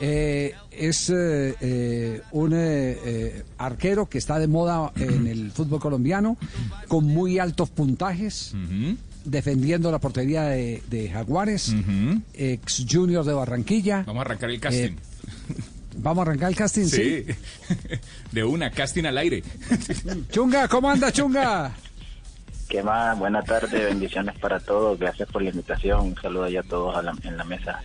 Eh, es eh, eh, un eh, eh, arquero que está de moda en el fútbol colombiano, con muy altos puntajes, defendiendo la portería de, de Jaguares, ex Junior de Barranquilla. Vamos a arrancar el casting. Eh, Vamos a arrancar el casting, sí. sí. De una, casting al aire. Chunga, ¿cómo anda Chunga? ¿Qué más? Buenas tardes, bendiciones para todos. Gracias por la invitación. Un saludo ya a todos a la- en la mesa.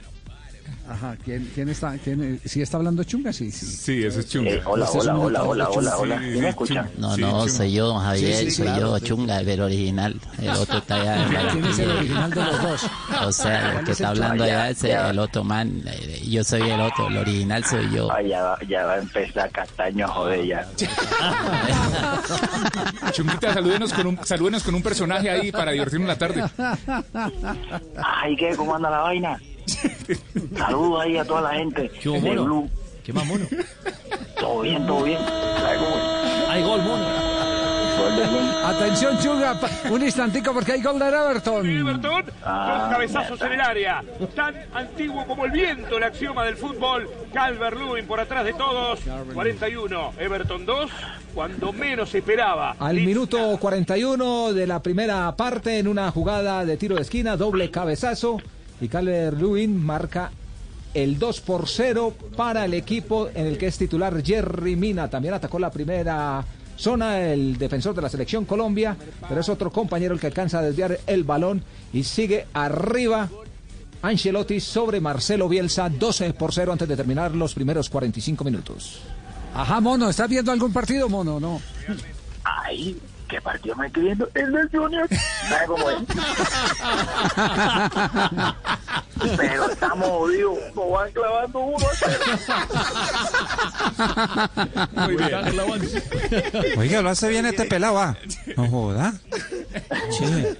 Ajá, ¿quién, quién está? Quién, eh, ¿Sí está hablando Chunga? Sí, sí. Sí, eso es chunga. Eh, hola, es hola, hola, hola, hola, hola. Sí, ¿Sí me escuchan? No, no, soy yo, Javier, Sí, sí, soy claro, yo, sí. Chunga, el original. El otro está allá ¿Quién es el original de los dos? O sea, el ¿Cuál que es está hablando allá es ya. el otro man. eh, Yo soy el otro, el original soy yo. Ay, ya, va, ya va a empezar Castaño, joder, ya. Chunguita, salúdenos con, un, salúdenos con un personaje ahí para divertirnos la tarde. Ay, ¿qué? ¿Cómo anda la vaina? Saludos ahí a toda la gente ¿Qué de mono? Blue. ¿Qué más mono? Todo bien, todo bien. Hay gol, mono. Atención Chunga, pa- un instantico porque hay gol de Everton. Everton, Ah, dos cabezazos mierda. en el área. Tan antiguo como el viento, el axioma del fútbol. Calvert Lewin por atrás de todos. 41, Everton 2, cuando menos se esperaba. Al minuto 41 de la primera parte, en una jugada de tiro de esquina, doble cabezazo. Y Calvert Lewin marca el 2 por 0 para el equipo en el que es titular Jerry Mina. También atacó la primera zona el defensor de la selección Colombia, pero es otro compañero el que alcanza a desviar el balón y sigue arriba. Ancelotti sobre Marcelo Bielsa, 12 por 0 antes de terminar los primeros 45 minutos. Ajá, mono, ¿estás viendo algún partido, mono? No. Ay, ¿qué partido me estoy viendo? El del Junior. ¿Sabe cómo es? Pero estamos jodidos. Nos van clavando uno a cero. Muy bien. Oiga, lo hace bien este pelado, ah. No joda. Che.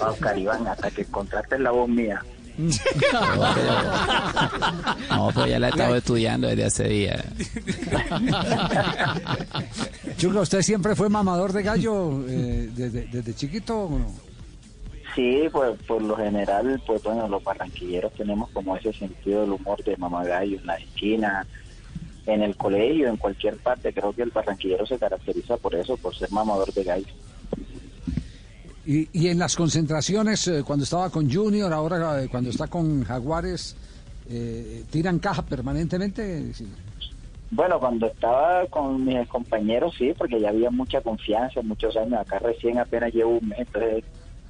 Oscar Iván, hasta que contrates la voz mía. No, pero ya la he estado estudiando desde hace días. Chunga, ¿usted siempre fue mamador de gallo eh, desde, desde chiquito o no? Sí, pues por lo general, pues bueno, los barranquilleros tenemos como ese sentido del humor de mamagallo en la esquina, en el colegio, en cualquier parte. Creo que el barranquillero se caracteriza por eso, por ser mamador de gallo. Y, y en las concentraciones, eh, cuando estaba con Junior, ahora eh, cuando está con Jaguares, eh, ¿tiran caja permanentemente? Sí. Bueno, cuando estaba con mis compañeros, sí, porque ya había mucha confianza, muchos años. Acá recién apenas llevo un mes,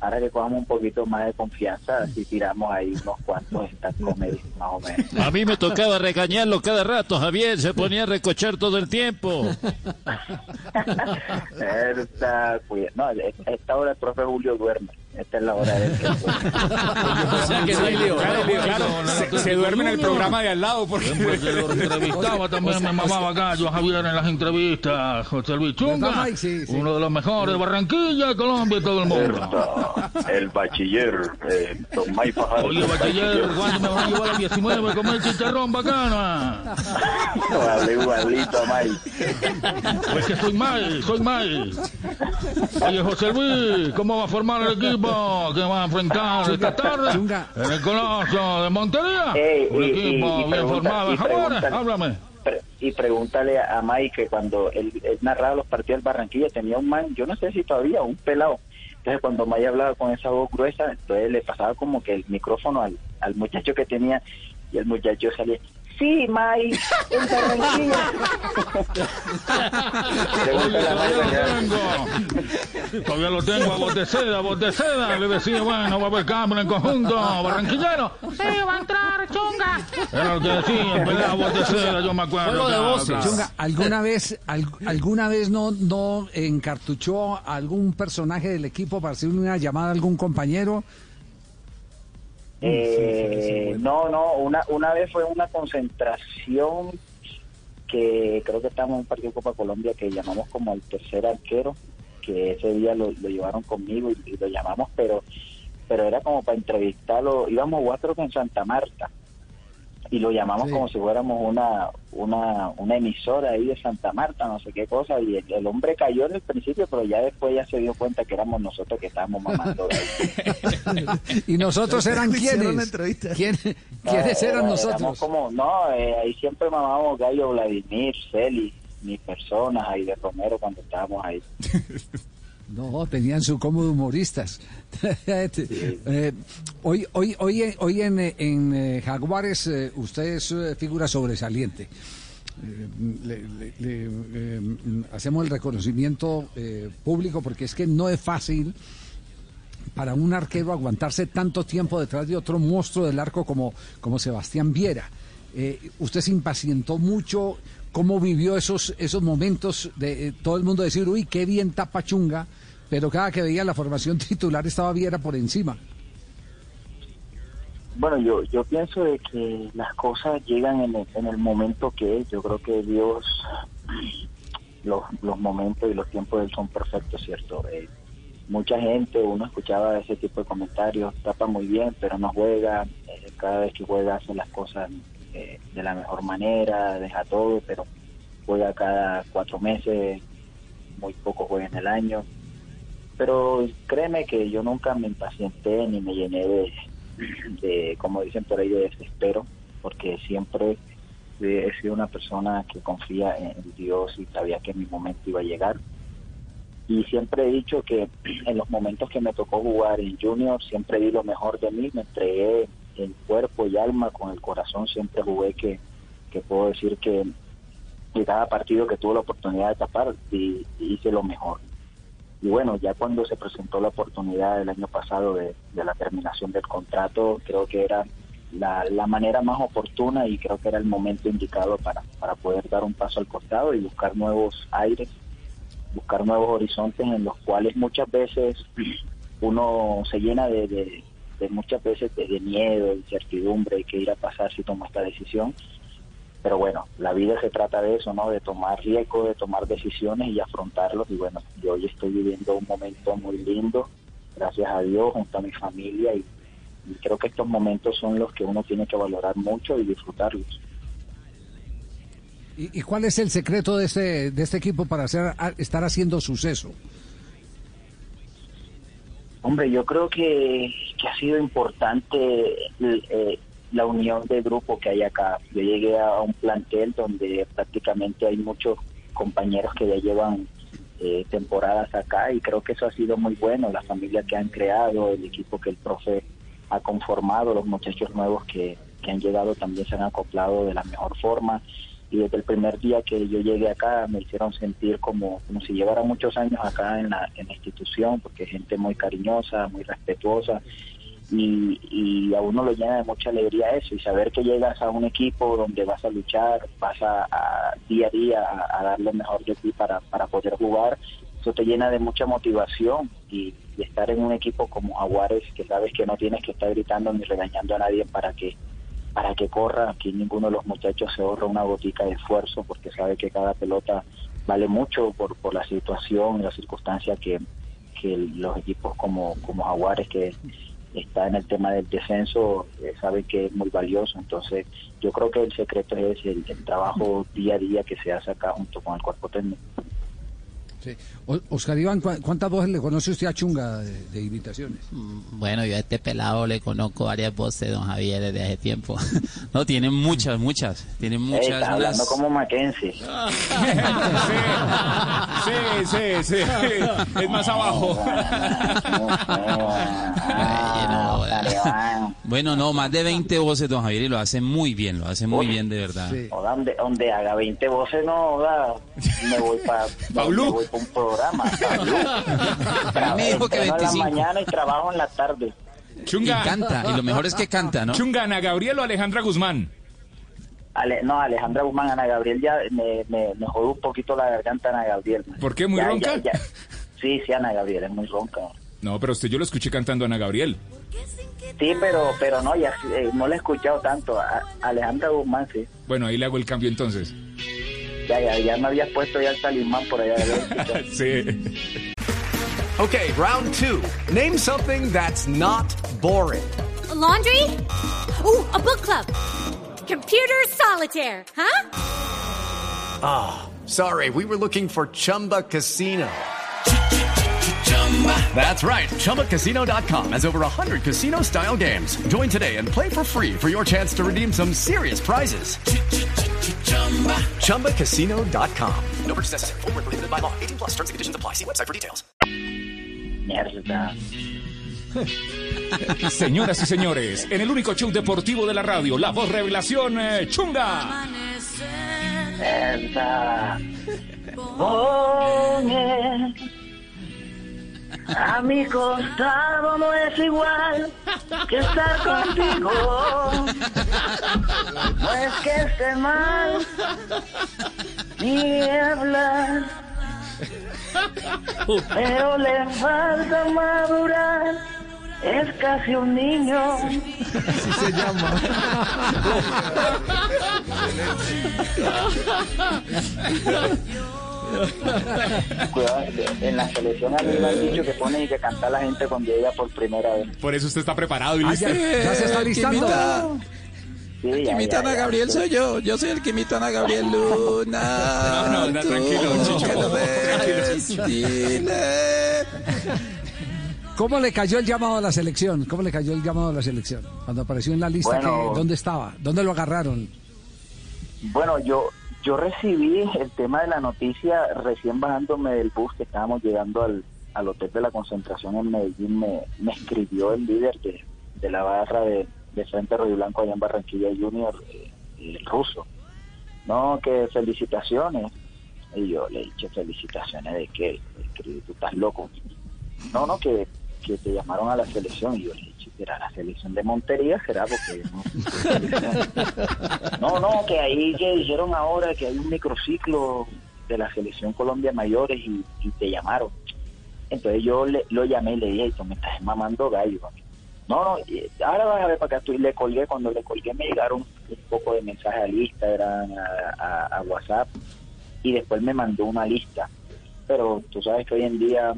ahora que cogamos un poquito más de confianza, así tiramos ahí unos cuantos comedy, más o menos. A mí me tocaba regañarlo cada rato, Javier, se ponía a recochar todo el tiempo. Cuida- No, a esta hora el profe Julio duerme. Esta es la hora de que O sea que no hay lío, hay lío. Claro, se, se duerme en el programa de al lado porque lo entrevistaba también, me mamaba gallo a Javier en las entrevistas. José Luis ¿Verdad, Chunga, Mike? Sí, sí. uno de los mejores de Barranquilla, Colombia y todo el mundo. el bachiller, eh, don Mike Fajardo. Oye, bachiller, ¿cuándo me van a llevar a 19 a comer chicharrón bacana? No, hablé igualito a Mike. Pues que soy mal, soy mal. Oye, José Luis, ¿cómo va a formar el equipo que va a enfrentar esta tarde Chunga. en el Coloso de Montería? Ey, Un y- y- equipo y bien pregunta- formado. y Jaguares, pregúntale. háblame. Pre- Y pregúntale a Mike que cuando él, él narraba los partidos del Barranquilla tenía un man, yo no sé si todavía, un pelado. Entonces cuando Mike hablaba con esa voz gruesa, entonces le pasaba como que el micrófono al, al muchacho que tenía y el muchacho salía, sí, Mike, en Barranquilla. Todavía lo tengo. Todavía lo tengo a voz de seda, a voz de seda. Le decía, bueno, va a haber cambio en conjunto barranquillero. Sí, va a entrar, chunga. Era lo que decía, de seda, yo me acuerdo. Juego de voces. Chunga, ¿alguna vez, al- alguna vez no, no encartuchó a algún personaje del equipo para hacer una llamada a algún compañero? Eh, no, no, una, una vez fue una concentración que creo que estábamos en un partido de Copa Colombia que llamamos como el tercer arquero, que ese día lo, lo llevaron conmigo y, y lo llamamos, pero pero era como para entrevistarlo, íbamos que en Santa Marta y lo llamamos Sí. como si fuéramos una, una, una emisora ahí de Santa Marta, no sé qué cosa, y el, el hombre cayó en el principio, pero ya después ya se dio cuenta que éramos nosotros que estábamos mamando. ¿Y nosotros eran quiénes? ¿Quién- No, ¿Quiénes era- eran nosotros? como, no, eh, ahí siempre mamábamos Gallo Vladimir, Celi, mis personas ahí de Romero cuando estábamos ahí. No, tenían su cómodo humoristas. Eh, hoy, hoy, hoy, hoy en, eh, en eh, Jaguares eh, usted es figura sobresaliente. Le- le- le, hacemos el reconocimiento público porque es que no es fácil para un arquero aguantarse tanto tiempo detrás de otro monstruo del arco como, como Sebastián Viera. Usted se impacientó mucho. ¿Cómo vivió esos, esos momentos de eh, todo el mundo decir, uy, qué bien tapa Chunga? Pero cada que veía la formación titular estaba Viera por encima. Bueno, yo yo pienso de que las cosas llegan en el, en el momento que es. Yo creo que Dios, los, los momentos y los tiempos de él son perfectos, ¿cierto? Eh, mucha gente, uno escuchaba ese tipo de comentarios, tapa muy bien, pero no juega. eh, cada vez que juega hace las cosas eh, de la mejor manera, deja todo, pero juega cada cuatro meses, muy poco juega en el año. Pero créeme que yo nunca me impacienté ni me llené de, de, como dicen por ahí, de desespero, porque siempre eh, he sido una persona que confía en Dios y sabía que mi momento iba a llegar. Y siempre he dicho que en los momentos que me tocó jugar en Junior, siempre di lo mejor de mí, me entregué en cuerpo y alma, con el corazón, siempre jugué que, que puedo decir que en cada partido que tuve la oportunidad de tapar, di- hice lo mejor. Y bueno, ya cuando se presentó la oportunidad el año pasado de, de la terminación del contrato, creo que era la, la manera más oportuna y creo que era el momento indicado para, para poder dar un paso al costado y buscar nuevos aires, buscar nuevos horizontes en los cuales muchas veces uno se llena de, de- de muchas veces de, de miedo, incertidumbre, de qué ir a pasar si toma esta decisión. Pero bueno, la vida se trata de eso, ¿no? De tomar riesgos, de tomar decisiones y afrontarlos. Y bueno, yo hoy estoy viviendo un momento muy lindo, gracias a Dios, junto a mi familia. Y, creo que estos momentos son los que uno tiene que valorar mucho y disfrutarlos. ¿Y, cuál es el secreto de este, de este equipo para hacer, estar haciendo suceso? Hombre, yo creo que, que ha sido importante eh, la unión de grupo que hay acá. Yo llegué a un plantel donde prácticamente hay muchos compañeros que ya llevan eh, temporadas acá y creo que eso ha sido muy bueno. La familia que han creado, el equipo que el profe ha conformado, los muchachos nuevos que, que han llegado también se han acoplado de la mejor forma y desde el primer día que yo llegué acá me hicieron sentir como, como si llevara muchos años acá en la, en la institución, porque gente muy cariñosa, muy respetuosa, y, y a uno lo llena de mucha alegría eso, y saber que llegas a un equipo donde vas a luchar, vas a, día a día a, a dar lo mejor de ti para, para poder jugar, eso te llena de mucha motivación y, y estar en un equipo como Jaguares, que sabes que no tienes que estar gritando ni regañando a nadie para que para que corra. Aquí ninguno de los muchachos se ahorra una gotica de esfuerzo porque sabe que cada pelota vale mucho por, por la situación y la circunstancia que, que los equipos como, como Jaguares que está en el tema del descenso eh, saben que es muy valioso. Entonces yo creo que el secreto es el, el trabajo día a día que se hace acá junto con el cuerpo técnico. Sí. Oscar Iván, ¿cu- ¿cuántas voces le conoce usted a Chunga de, de imitaciones? Bueno, yo a este pelado le conozco varias voces, don Javier, desde hace tiempo. no, tiene muchas, muchas. Tiene Ey, muchas. está hablando unas- como Mackenzie. Sí, sí, sí. Es más abajo. Bueno, no, más de 20 voces, don Javier, y lo hace muy bien, lo hace muy bien, de verdad. Oda, donde, donde haga 20 voces, no, oda, me voy para pa un programa. Paulú. A mí me dijo que Entreno en 25. la mañana y trabajo en la tarde. Chunga. Y canta, y lo mejor es que canta, ¿no? Chunga, Ana Gabriel o Alejandra Guzmán. Ale, no, Alejandra Guzmán, Ana Gabriel ya me, me, me un poquito la garganta Ana Gabriel. ¿Por qué? ¿Muy Ya, ronca? ya, ya. Sí, sí, Ana Gabriel es muy ronca. No, pero usted yo lo escuché cantando a Ana Gabriel. Sí, pero pero no, ya eh, no le he escuchado tanto. A Alejandra Guzmán, sí. Bueno, ahí le hago el cambio entonces. Ya, ya, ya me habías puesto ya el talismán por allá. sí. Okay, round two. Name something that's not boring. A laundry? Ooh, a book club. Computer solitaire, huh? Ah, sorry, we were looking for Chumba Casino. That's right. ChumbaCasino.com has over 100 casino style games. Join today and play for free for your chance to redeem some serious prizes. ChumbaCasino.com. No purchase necessary. Full prohibited by law. 18 plus terms and conditions apply. See website for details. Mierda. Señoras y señores, en el único show deportivo de la radio, la voz revelación eh, Chunga. Mierda. A mi costado no es igual que estar contigo. No es que esté mal, ni hablar. Pero le falta madurar, es casi un niño. Así se llama. Cuidado, en la selección a mí me han dicho que ponen y que canta la gente cuando llega por primera vez. Por eso usted está preparado y Ah, listo. ya, ya se está listando. Sí, El que ya, imitan ya, a ya. Gabriel soy yo. Yo soy el que imitan a Gabriel Luna. No, no, no, tranquilo, Chicho, tranquilo. ¿Cómo le cayó el llamado a la selección? ¿Cómo le cayó el llamado a la selección? Cuando apareció en la lista, Bueno. que- ¿dónde estaba? ¿Dónde lo agarraron? Bueno, yo yo recibí el tema de la noticia recién bajándome del bus que estábamos llegando al, al hotel de la concentración en Medellín. Me, me escribió el líder de, de la barra de, de Frente Río Blanco allá en Barranquilla Junior, eh, el ruso. No, que felicitaciones. Y yo le dije, felicitaciones de? Escribí, tú estás loco. No, no, que, que te llamaron a la selección. Y yo le dije, ¿será la selección de Montería? ¿Será? Porque no, no, no, que ahí que dijeron ahora que hay un microciclo de la selección Colombia mayores y, te llamaron. Entonces yo le, lo llamé y le dije, tú me estás mamando gallo. mami". No, no, ahora vas a ver para acá. Tú, y le colgué, cuando le colgué me llegaron un poco de mensajes al Instagram, a, a- a WhatsApp, y después me mandó una lista. Pero tú sabes que hoy en día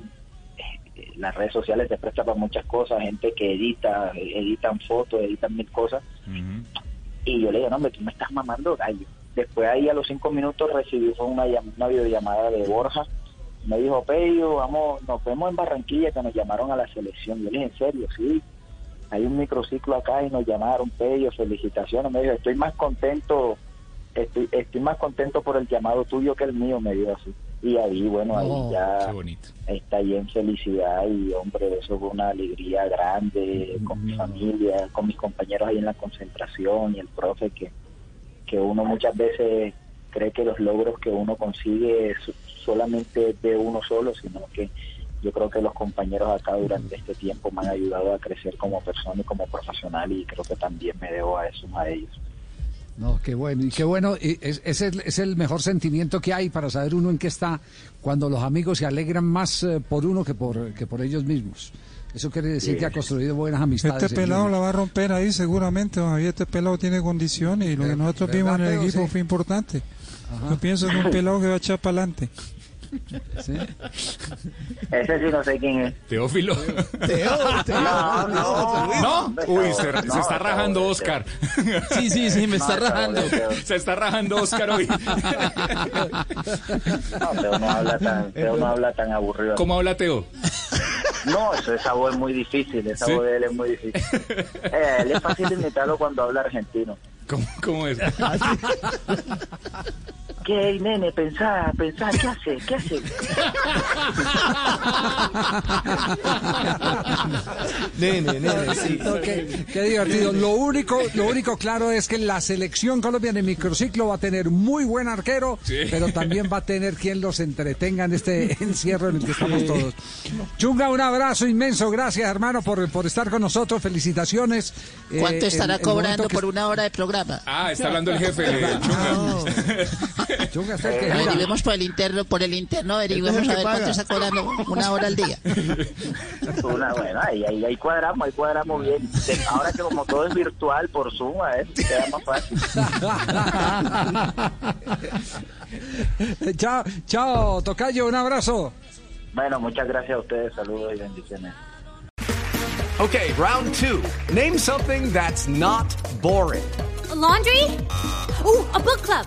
eh, las redes sociales te prestan para muchas cosas, gente que edita, editan fotos, editan mil cosas. Y yo le dije, no, hombre, tú me estás mamando gallo. Después ahí a los cinco minutos recibí una, una videollamada de Borja. Me dijo, Pello, vamos, nos vemos en Barranquilla que nos llamaron a la selección. Yo le dije, ¿en serio? Sí. Hay un microciclo acá y nos llamaron, Pello, felicitaciones. Me dijo, estoy más contento, estoy, estoy más contento por el llamado tuyo que el mío, me dijo así. Y ahí, bueno, ahí Oh, ya está ahí en felicidad y hombre, eso fue una alegría grande con mi familia, con mis compañeros ahí en la concentración y el profe que, que uno muchas veces cree que los logros que uno consigue so- solamente de uno solo, sino que yo creo que los compañeros acá durante este tiempo me han ayudado a crecer como persona y como profesional y creo que también me debo a eso a ellos. No, qué bueno, y qué bueno, y es, es el, es el mejor sentimiento que hay para saber uno en qué está cuando los amigos se alegran más eh, por uno que por, que por ellos mismos. Eso quiere decir Sí. que ha construido buenas amistades. Este en pelado la va a romper ahí seguramente, don Javier. Este pelado tiene condiciones y lo que nosotros ¿verdad, vimos en el equipo Sí. fue importante. Yo pienso que un pelado que va a echar para adelante. Ese sí no sé quién es. Teófilo. No, no, ¿No? Uy, se, está rajando. Oscar. Sí, sí, sí, me está rajando. Se está rajando Oscar hoy. No, Teo no habla tan, Teo no habla tan aburrido. ¿Cómo habla Teo? No, eso, esa voz es muy difícil, esa ¿Sí? voz de él es muy difícil. Eh, él es fácil de imitarlo cuando habla argentino. ¿Cómo, cómo es? ¿Qué, nene? Pensá, pensá, ¿qué hace? ¿Qué hace? Nene, nene, sí. No, qué, divertido. Lo único, lo único claro es que la selección colombiana en microciclo va a tener muy buen arquero, Sí. pero también va a tener quien los entretenga en este encierro en el que estamos todos. Chunga, un abrazo inmenso. Gracias, hermano, por, por estar con nosotros. Felicitaciones. Eh, ¿Cuánto estará el- el momento cobrando que- por una hora de programa? Ah, está hablando el jefe. Chunga. Chunga que Eh. Averiguemos por el interno, por el interno, averiguemos a ver cuánto está cobrando una hora al día. Una, bueno, ahí, ahí, ahí cuadramos, ahí cuadramos bien. Ahora que como todo es virtual por Zoom, a ver, queda más fácil. chao, chao, Tocayo, un abrazo. Bueno, muchas gracias a ustedes, saludos y bendiciones. Okay, round two. Name something that's not boring. A laundry? Ooh, a book club.